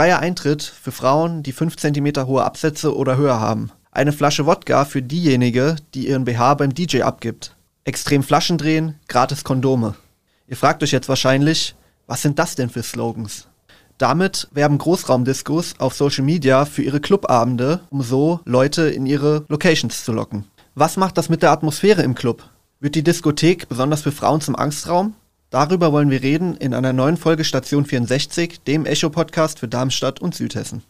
Freier Eintritt für Frauen, die 5 cm hohe Absätze oder höher haben. Eine Flasche Wodka für diejenige, die ihren BH beim DJ abgibt. Extrem Flaschen drehen, gratis Kondome. Ihr fragt euch jetzt wahrscheinlich, was sind das denn für Slogans? Damit werben Großraumdiskos auf Social Media für ihre Clubabende, um so Leute in ihre Locations zu locken. Was macht das mit der Atmosphäre im Club? Wird die Diskothek besonders für Frauen zum Angstraum? Darüber wollen wir reden in einer neuen Folge Station 64, dem Echo-Podcast für Darmstadt und Südhessen.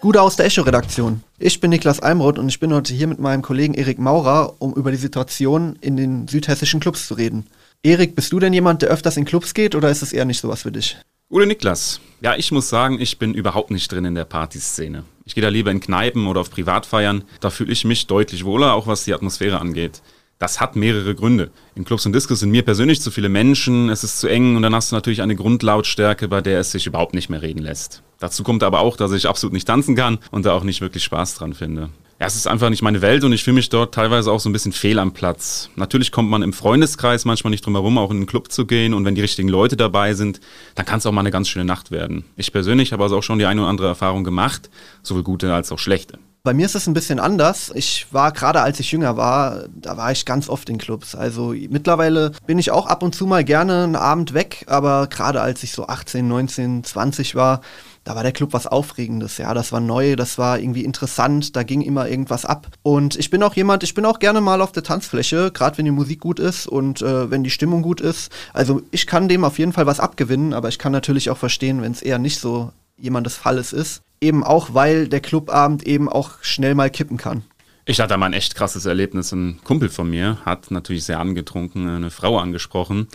Gute aus der Echo-Redaktion. Ich bin Niklas Almroth und ich bin heute hier mit meinem Kollegen Erik Maurer, um über die Situation in den südhessischen Clubs zu reden. Erik, bist du denn jemand, der öfters in Clubs geht oder ist es eher nicht sowas für dich? Gute Niklas. Ja, ich muss sagen, ich bin überhaupt nicht drin in der Partyszene. Ich gehe da lieber in Kneipen oder auf Privatfeiern. Da fühle ich mich deutlich wohler, auch was die Atmosphäre angeht. Das hat mehrere Gründe. In Clubs und Discos sind mir persönlich zu viele Menschen, es ist zu eng und dann hast du natürlich eine Grundlautstärke, bei der es sich überhaupt nicht mehr reden lässt. Dazu kommt aber auch, dass ich absolut nicht tanzen kann und da auch nicht wirklich Spaß dran finde. Ja, es ist einfach nicht meine Welt und ich fühle mich dort teilweise auch so ein bisschen fehl am Platz. Natürlich kommt man im Freundeskreis manchmal nicht drum herum, auch in den Club zu gehen und wenn die richtigen Leute dabei sind, dann kann es auch mal eine ganz schöne Nacht werden. Ich persönlich habe also auch schon die eine oder andere Erfahrung gemacht, sowohl gute als auch schlechte. Bei mir ist es ein bisschen anders. Ich war gerade als ich jünger war, da war ich ganz oft in Clubs. Also mittlerweile bin ich auch ab und zu mal gerne einen Abend weg, aber gerade als ich so 18, 19, 20 war, da war der Club was Aufregendes, ja, das war neu, das war irgendwie interessant, da ging immer irgendwas ab. Und ich bin auch jemand, ich bin auch gerne mal auf der Tanzfläche, gerade wenn die Musik gut ist und äh, wenn die Stimmung gut ist. Also ich kann dem auf jeden Fall was abgewinnen, aber ich kann natürlich auch verstehen, wenn es eher nicht so jemandes Falles ist. Eben auch, weil der Clubabend eben auch schnell mal kippen kann. Ich hatte mal ein echt krasses Erlebnis. Ein Kumpel von mir hat natürlich sehr angetrunken eine Frau angesprochen.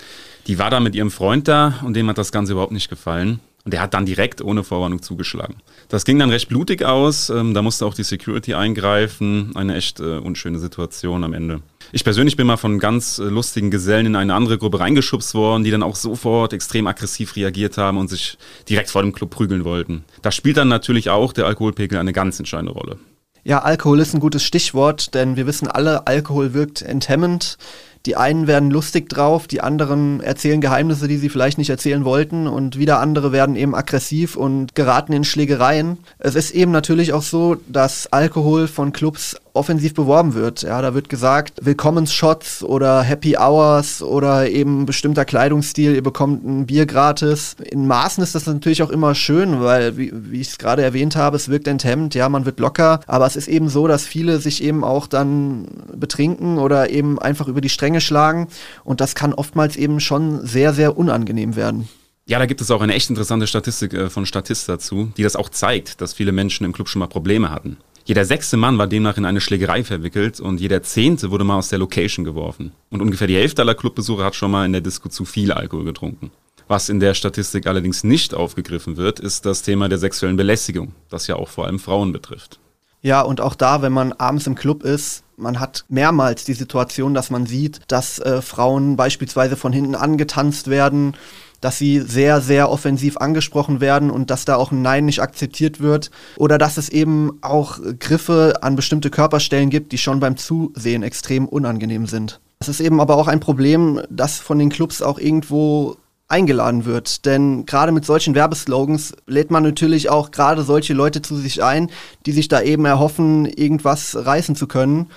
Die war da mit ihrem Freund da und dem hat das Ganze überhaupt nicht gefallen. Und der hat dann direkt ohne Vorwarnung zugeschlagen. Das ging dann recht blutig aus. Ähm, da musste auch die Security eingreifen. Eine echt äh, unschöne Situation am Ende. Ich persönlich bin mal von ganz äh, lustigen Gesellen in eine andere Gruppe reingeschubst worden, die dann auch sofort extrem aggressiv reagiert haben und sich direkt vor dem Club prügeln wollten. Da spielt dann natürlich auch der Alkoholpegel eine ganz entscheidende Rolle. Ja, Alkohol ist ein gutes Stichwort, denn wir wissen alle, Alkohol wirkt enthemmend. Die einen werden lustig drauf, die anderen erzählen Geheimnisse, die sie vielleicht nicht erzählen wollten und wieder andere werden eben aggressiv und geraten in Schlägereien. Es ist eben natürlich auch so, dass Alkohol von Clubs offensiv beworben wird. Ja, da wird gesagt, Willkommensshots oder Happy Hours oder eben bestimmter Kleidungsstil, ihr bekommt ein Bier gratis. In Maßen ist das natürlich auch immer schön, weil, wie, wie ich es gerade erwähnt habe, es wirkt enthemmt, ja, man wird locker, aber es ist eben so, dass viele sich eben auch dann betrinken oder eben einfach über die Stränge schlagen und das kann oftmals eben schon sehr, sehr unangenehm werden. Ja, da gibt es auch eine echt interessante Statistik äh, von Statist dazu, die das auch zeigt, dass viele Menschen im Club schon mal Probleme hatten. Jeder sechste Mann war demnach in eine Schlägerei verwickelt und jeder zehnte wurde mal aus der Location geworfen. Und ungefähr die Hälfte aller Clubbesucher hat schon mal in der Disco zu viel Alkohol getrunken. Was in der Statistik allerdings nicht aufgegriffen wird, ist das Thema der sexuellen Belästigung, das ja auch vor allem Frauen betrifft. Ja, und auch da, wenn man abends im Club ist, man hat mehrmals die Situation, dass man sieht, dass äh, Frauen beispielsweise von hinten angetanzt werden dass sie sehr, sehr offensiv angesprochen werden und dass da auch ein Nein nicht akzeptiert wird. Oder dass es eben auch Griffe an bestimmte Körperstellen gibt, die schon beim Zusehen extrem unangenehm sind. Das ist eben aber auch ein Problem, das von den Clubs auch irgendwo eingeladen wird. Denn gerade mit solchen Werbeslogans lädt man natürlich auch gerade solche Leute zu sich ein, die sich da eben erhoffen, irgendwas reißen zu können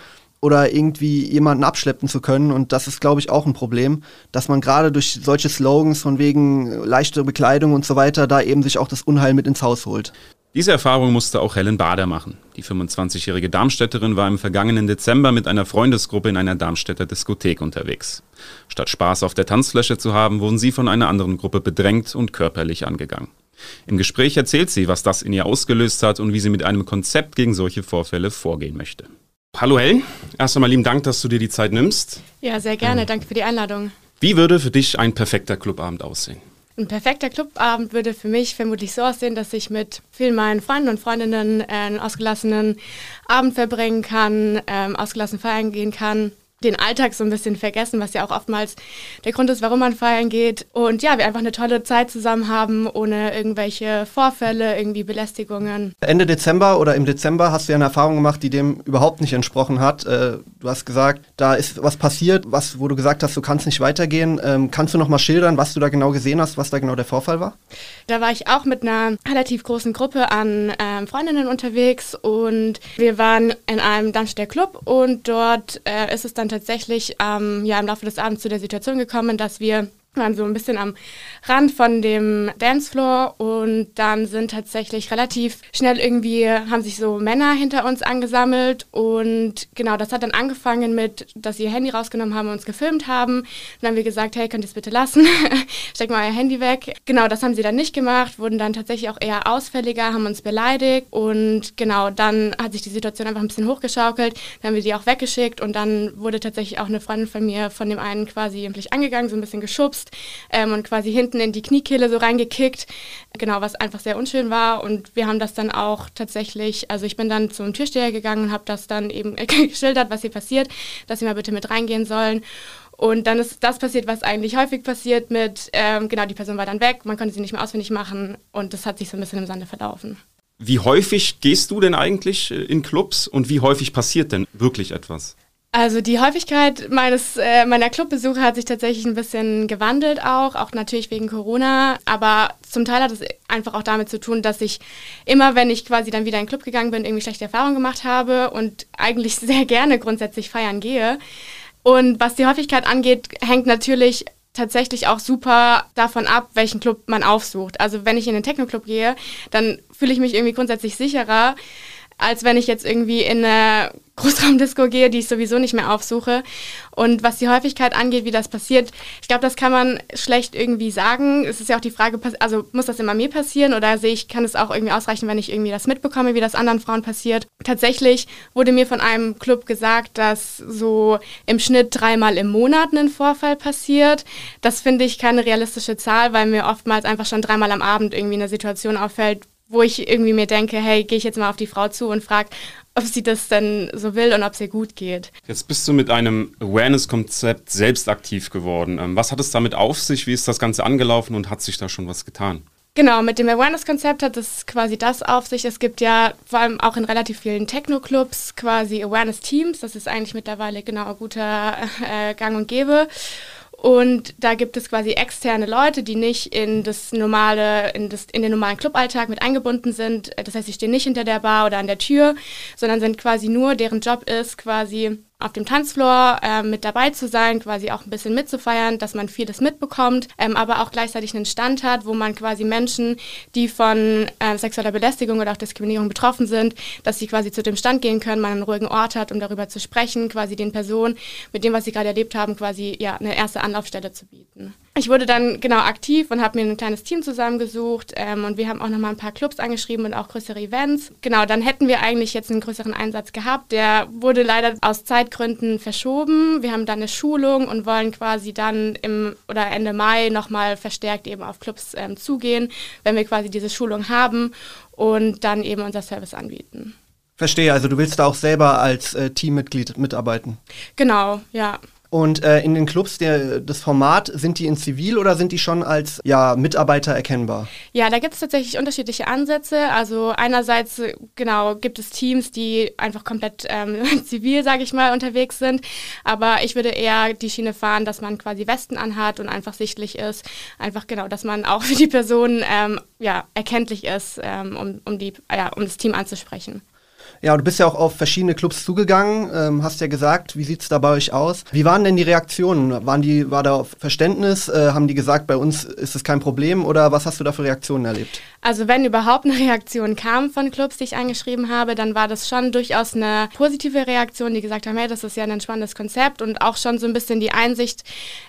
oder irgendwie jemanden abschleppen zu können. Und das ist, glaube ich, auch ein Problem, dass man gerade durch solche Slogans von wegen leichte Bekleidung und so weiter da eben sich auch das Unheil mit ins Haus holt. Diese Erfahrung musste auch Helen Bader machen. Die 25-jährige Darmstädterin war im vergangenen Dezember mit einer Freundesgruppe in einer Darmstädter Diskothek unterwegs. Statt Spaß auf der Tanzfläche zu haben, wurden sie von einer anderen Gruppe bedrängt und körperlich angegangen. Im Gespräch erzählt sie, was das in ihr ausgelöst hat und wie sie mit einem Konzept gegen solche Vorfälle vorgehen möchte. Hallo Helen, erst einmal lieben Dank, dass du dir die Zeit nimmst. Ja, sehr gerne. Danke für die Einladung. Wie würde für dich ein perfekter Clubabend aussehen? Ein perfekter Clubabend würde für mich vermutlich so aussehen, dass ich mit vielen meinen Freunden und Freundinnen einen ausgelassenen Abend verbringen kann, ähm, ausgelassen feiern gehen kann. Den Alltag so ein bisschen vergessen, was ja auch oftmals der Grund ist, warum man feiern geht. Und ja, wir einfach eine tolle Zeit zusammen haben, ohne irgendwelche Vorfälle, irgendwie Belästigungen. Ende Dezember oder im Dezember hast du ja eine Erfahrung gemacht, die dem überhaupt nicht entsprochen hat. Äh, du hast gesagt, da ist was passiert, was, wo du gesagt hast, du kannst nicht weitergehen. Ähm, kannst du noch mal schildern, was du da genau gesehen hast, was da genau der Vorfall war? Da war ich auch mit einer relativ großen Gruppe an ähm, Freundinnen unterwegs und wir waren in einem Darmstädter Club und dort äh, ist es dann tatsächlich ähm, ja, im Laufe des Abends zu der Situation gekommen, dass wir waren so ein bisschen am Rand von dem Dancefloor und dann sind tatsächlich relativ schnell irgendwie, haben sich so Männer hinter uns angesammelt und genau, das hat dann angefangen mit, dass sie ihr Handy rausgenommen haben und uns gefilmt haben. Dann haben wir gesagt, hey, könnt ihr es bitte lassen? Steckt mal euer Handy weg. Genau, das haben sie dann nicht gemacht, wurden dann tatsächlich auch eher ausfälliger, haben uns beleidigt und genau, dann hat sich die Situation einfach ein bisschen hochgeschaukelt. Dann haben wir die auch weggeschickt und dann wurde tatsächlich auch eine Freundin von mir von dem einen quasi angegangen, so ein bisschen geschubst ähm, und quasi hinten in die Kniekehle so reingekickt. Genau, was einfach sehr unschön war. Und wir haben das dann auch tatsächlich, also ich bin dann zum Türsteher gegangen und habe das dann eben geschildert, was hier passiert, dass sie mal bitte mit reingehen sollen. Und dann ist das passiert, was eigentlich häufig passiert mit, ähm, genau, die Person war dann weg, man konnte sie nicht mehr ausfindig machen und das hat sich so ein bisschen im Sande verlaufen. Wie häufig gehst du denn eigentlich äh, in Clubs und wie häufig passiert denn wirklich etwas? Also die Häufigkeit meines, äh, meiner Clubbesuche hat sich tatsächlich ein bisschen gewandelt auch, auch natürlich wegen Corona, aber zum Teil hat es einfach auch damit zu tun, dass ich immer, wenn ich quasi dann wieder in den Club gegangen bin, irgendwie schlechte Erfahrungen gemacht habe und eigentlich sehr gerne grundsätzlich feiern gehe. Und was die Häufigkeit angeht, hängt natürlich tatsächlich auch super davon ab, welchen Club man aufsucht. Also wenn ich in den Techno-Club gehe, dann fühle ich mich irgendwie grundsätzlich sicherer, als wenn ich jetzt irgendwie in eine Großraumdisco gehe, die ich sowieso nicht mehr aufsuche. Und was die Häufigkeit angeht, wie das passiert, ich glaube, das kann man schlecht irgendwie sagen. Es ist ja auch die Frage, also muss das immer mir passieren oder sehe ich, kann es auch irgendwie ausreichen, wenn ich irgendwie das mitbekomme, wie das anderen Frauen passiert. Tatsächlich wurde mir von einem Club gesagt, dass so im Schnitt dreimal im Monat ein Vorfall passiert. Das finde ich keine realistische Zahl, weil mir oftmals einfach schon dreimal am Abend irgendwie eine Situation auffällt, wo ich irgendwie mir denke, hey, gehe ich jetzt mal auf die Frau zu und frage, ob sie das denn so will und ob es ihr gut geht. Jetzt bist du mit einem Awareness-Konzept selbst aktiv geworden. Ähm, was hat es damit auf sich? Wie ist das Ganze angelaufen und hat sich da schon was getan? Genau, mit dem Awareness-Konzept hat es quasi das auf sich. Es gibt ja vor allem auch in relativ vielen Techno-Clubs quasi Awareness-Teams. Das ist eigentlich mittlerweile genau ein guter äh, Gang und Gäbe. Und da gibt es quasi externe Leute, die nicht in das normale, in, das, in den normalen Cluballtag mit eingebunden sind. Das heißt, sie stehen nicht hinter der Bar oder an der Tür, sondern sind quasi nur, deren Job ist, quasi auf dem Tanzfloor äh, mit dabei zu sein, quasi auch ein bisschen mitzufeiern, dass man vieles mitbekommt, ähm, aber auch gleichzeitig einen Stand hat, wo man quasi Menschen, die von äh, sexueller Belästigung oder auch Diskriminierung betroffen sind, dass sie quasi zu dem Stand gehen können, man einen ruhigen Ort hat, um darüber zu sprechen, quasi den Personen mit dem, was sie gerade erlebt haben, quasi ja eine erste Anlaufstelle zu bieten. Ich wurde dann genau aktiv und habe mir ein kleines Team zusammengesucht ähm, und wir haben auch nochmal ein paar Clubs angeschrieben und auch größere Events. Genau, dann hätten wir eigentlich jetzt einen größeren Einsatz gehabt. Der wurde leider aus Zeitgründen verschoben. Wir haben dann eine Schulung und wollen quasi dann im oder Ende Mai nochmal verstärkt eben auf Clubs ähm, zugehen, wenn wir quasi diese Schulung haben und dann eben unser Service anbieten. Verstehe, also du willst da auch selber als äh, Teammitglied mitarbeiten. Genau, ja. Und äh, in den Clubs, der, das Format, sind die in Zivil oder sind die schon als ja, Mitarbeiter erkennbar? Ja, da gibt es tatsächlich unterschiedliche Ansätze. Also einerseits, genau, gibt es Teams, die einfach komplett ähm, zivil, sage ich mal, unterwegs sind. Aber ich würde eher die Schiene fahren, dass man quasi Westen anhat und einfach sichtlich ist. Einfach genau, dass man auch für die Person ähm, ja, erkenntlich ist, ähm, um, um, die, ja, um das Team anzusprechen. Ja, du bist ja auch auf verschiedene Clubs zugegangen, ähm, hast ja gesagt, wie sieht es da bei euch aus? Wie waren denn die Reaktionen? Waren die, war da Verständnis? Äh, haben die gesagt, bei uns ist es kein Problem oder was hast du da für Reaktionen erlebt? Also wenn überhaupt eine Reaktion kam von Clubs, die ich angeschrieben habe, dann war das schon durchaus eine positive Reaktion, die gesagt haben, hey, das ist ja ein spannendes Konzept und auch schon so ein bisschen die Einsicht,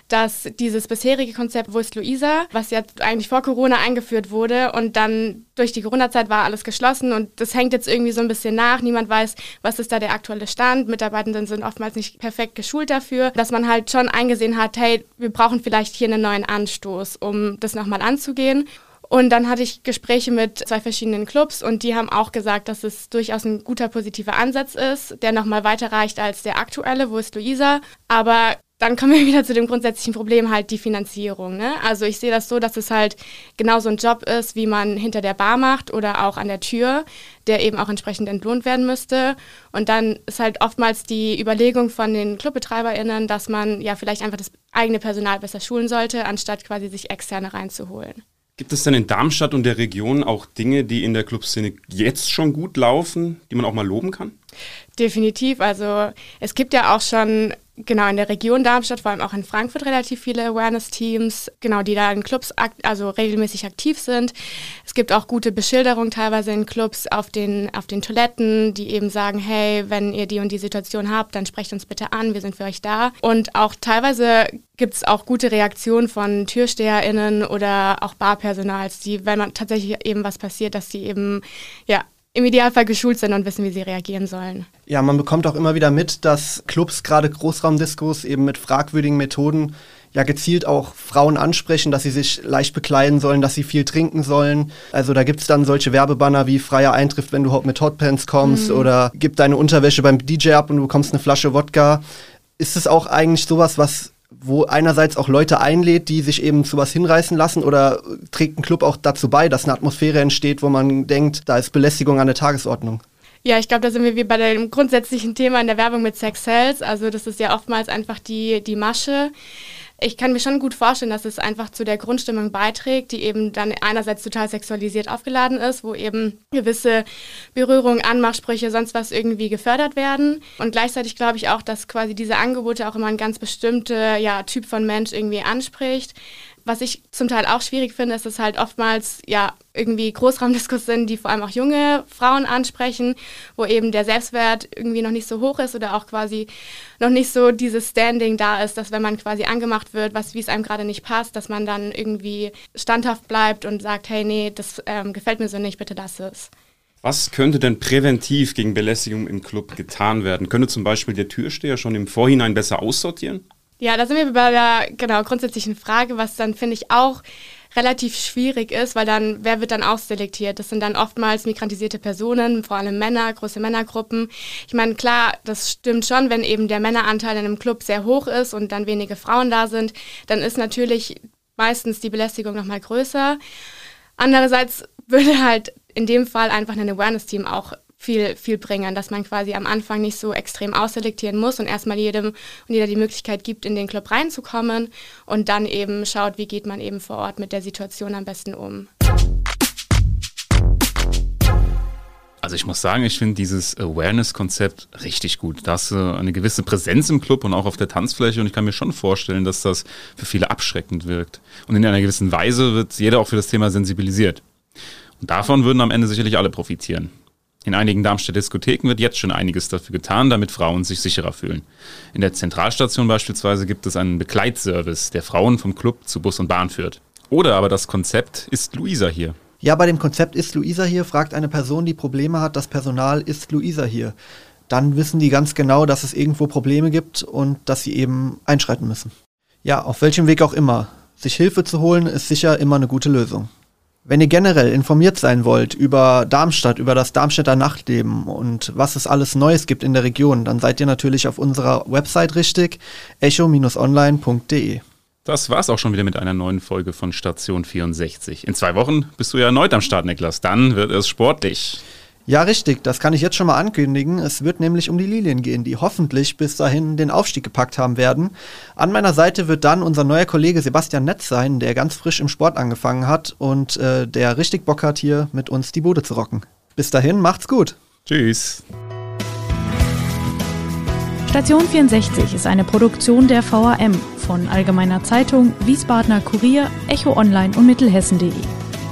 dass dieses bisherige Konzept, wo ist Luisa, was ja eigentlich vor Corona eingeführt wurde und dann durch die Corona-Zeit war alles geschlossen und das hängt jetzt irgendwie so ein bisschen nach. Niemand weiß, was ist da der aktuelle Stand. Mitarbeitenden sind oftmals nicht perfekt geschult dafür, dass man halt schon eingesehen hat, hey, wir brauchen vielleicht hier einen neuen Anstoß, um das nochmal anzugehen. Und dann hatte ich Gespräche mit zwei verschiedenen Clubs und die haben auch gesagt, dass es durchaus ein guter positiver Ansatz ist, der nochmal weiter reicht als der aktuelle, wo ist Luisa. Aber dann kommen wir wieder zu dem grundsätzlichen Problem, halt die Finanzierung. Ne? Also ich sehe das so, dass es halt genauso ein Job ist, wie man hinter der Bar macht oder auch an der Tür, der eben auch entsprechend entlohnt werden müsste. Und dann ist halt oftmals die Überlegung von den ClubbetreiberInnen, dass man ja vielleicht einfach das eigene Personal besser schulen sollte, anstatt quasi sich externe reinzuholen. Gibt es denn in Darmstadt und der Region auch Dinge, die in der Clubszene jetzt schon gut laufen, die man auch mal loben kann? Definitiv. Also es gibt ja auch schon genau in der Region Darmstadt, vor allem auch in Frankfurt relativ viele Awareness-Teams, genau, die da in Clubs also regelmäßig aktiv sind. Es gibt auch gute Beschilderungen teilweise in Clubs auf den, auf den Toiletten, die eben sagen, hey, wenn ihr die und die Situation habt, dann sprecht uns bitte an, wir sind für euch da. Und auch teilweise gibt es auch gute Reaktionen von TürsteherInnen oder auch Barpersonals, die, wenn man tatsächlich eben was passiert, dass die eben ja im Idealfall geschult sind und wissen, wie sie reagieren sollen. Ja, man bekommt auch immer wieder mit, dass Clubs, gerade Großraumdiskos, eben mit fragwürdigen Methoden ja gezielt auch Frauen ansprechen, dass sie sich leicht bekleiden sollen, dass sie viel trinken sollen. Also da gibt es dann solche Werbebanner wie freier Eintritt, wenn du mit Hotpants kommst mhm. oder gib deine Unterwäsche beim DJ ab und du bekommst eine Flasche Wodka. Ist es auch eigentlich sowas, was wo einerseits auch Leute einlädt, die sich eben zu was hinreißen lassen oder trägt ein Club auch dazu bei, dass eine Atmosphäre entsteht, wo man denkt, da ist Belästigung an der Tagesordnung? Ja, ich glaube, da sind wir wie bei dem grundsätzlichen Thema in der Werbung mit Sex Sales. Also das ist ja oftmals einfach die, die Masche ich kann mir schon gut vorstellen, dass es einfach zu der Grundstimmung beiträgt, die eben dann einerseits total sexualisiert aufgeladen ist, wo eben gewisse Berührungen, Anmachsprüche, sonst was irgendwie gefördert werden. Und gleichzeitig glaube ich auch, dass quasi diese Angebote auch immer ein ganz bestimmter ja, Typ von Mensch irgendwie anspricht. Was ich zum Teil auch schwierig finde, ist, dass halt oftmals ja irgendwie Großraumdiskussionen, die vor allem auch junge Frauen ansprechen, wo eben der Selbstwert irgendwie noch nicht so hoch ist oder auch quasi noch nicht so dieses Standing da ist, dass wenn man quasi angemacht wird, was wie es einem gerade nicht passt, dass man dann irgendwie standhaft bleibt und sagt, hey, nee, das ähm, gefällt mir so nicht, bitte lass es. Was könnte denn präventiv gegen Belästigung im Club getan werden? Könnte zum Beispiel der Türsteher schon im Vorhinein besser aussortieren? Ja, da sind wir bei der genau, grundsätzlichen Frage, was dann finde ich auch relativ schwierig ist, weil dann, wer wird dann ausselektiert? Das sind dann oftmals migrantisierte Personen, vor allem Männer, große Männergruppen. Ich meine, klar, das stimmt schon, wenn eben der Männeranteil in einem Club sehr hoch ist und dann wenige Frauen da sind, dann ist natürlich meistens die Belästigung nochmal größer. Andererseits würde halt in dem Fall einfach ein Awareness-Team auch viel, viel bringen, dass man quasi am Anfang nicht so extrem ausselektieren muss und erstmal jedem und jeder die Möglichkeit gibt, in den Club reinzukommen und dann eben schaut, wie geht man eben vor Ort mit der Situation am besten um. Also ich muss sagen, ich finde dieses Awareness-Konzept richtig gut. Da hast du eine gewisse Präsenz im Club und auch auf der Tanzfläche und ich kann mir schon vorstellen, dass das für viele abschreckend wirkt. Und in einer gewissen Weise wird jeder auch für das Thema sensibilisiert. Und davon würden am Ende sicherlich alle profitieren. In einigen Darmstädter Diskotheken wird jetzt schon einiges dafür getan, damit Frauen sich sicherer fühlen. In der Zentralstation beispielsweise gibt es einen Begleitservice, der Frauen vom Club zu Bus und Bahn führt. Oder aber das Konzept ist Luisa hier. Ja, bei dem Konzept ist Luisa hier, fragt eine Person, die Probleme hat, das Personal ist Luisa hier. Dann wissen die ganz genau, dass es irgendwo Probleme gibt und dass sie eben einschreiten müssen. Ja, auf welchem Weg auch immer. Sich Hilfe zu holen, ist sicher immer eine gute Lösung. Wenn ihr generell informiert sein wollt über Darmstadt, über das Darmstädter Nachtleben und was es alles Neues gibt in der Region, dann seid ihr natürlich auf unserer Website richtig, echo-online.de. Das war's auch schon wieder mit einer neuen Folge von Station 64. In zwei Wochen bist du ja erneut am Start, Niklas. Dann wird es sportlich. Ja, richtig, das kann ich jetzt schon mal ankündigen. Es wird nämlich um die Lilien gehen, die hoffentlich bis dahin den Aufstieg gepackt haben werden. An meiner Seite wird dann unser neuer Kollege Sebastian Netz sein, der ganz frisch im Sport angefangen hat und äh, der richtig Bock hat, hier mit uns die Bude zu rocken. Bis dahin, macht's gut. Tschüss. Station 64 ist eine Produktion der VAM von Allgemeiner Zeitung, Wiesbadener Kurier, Echo Online und Mittelhessen.de.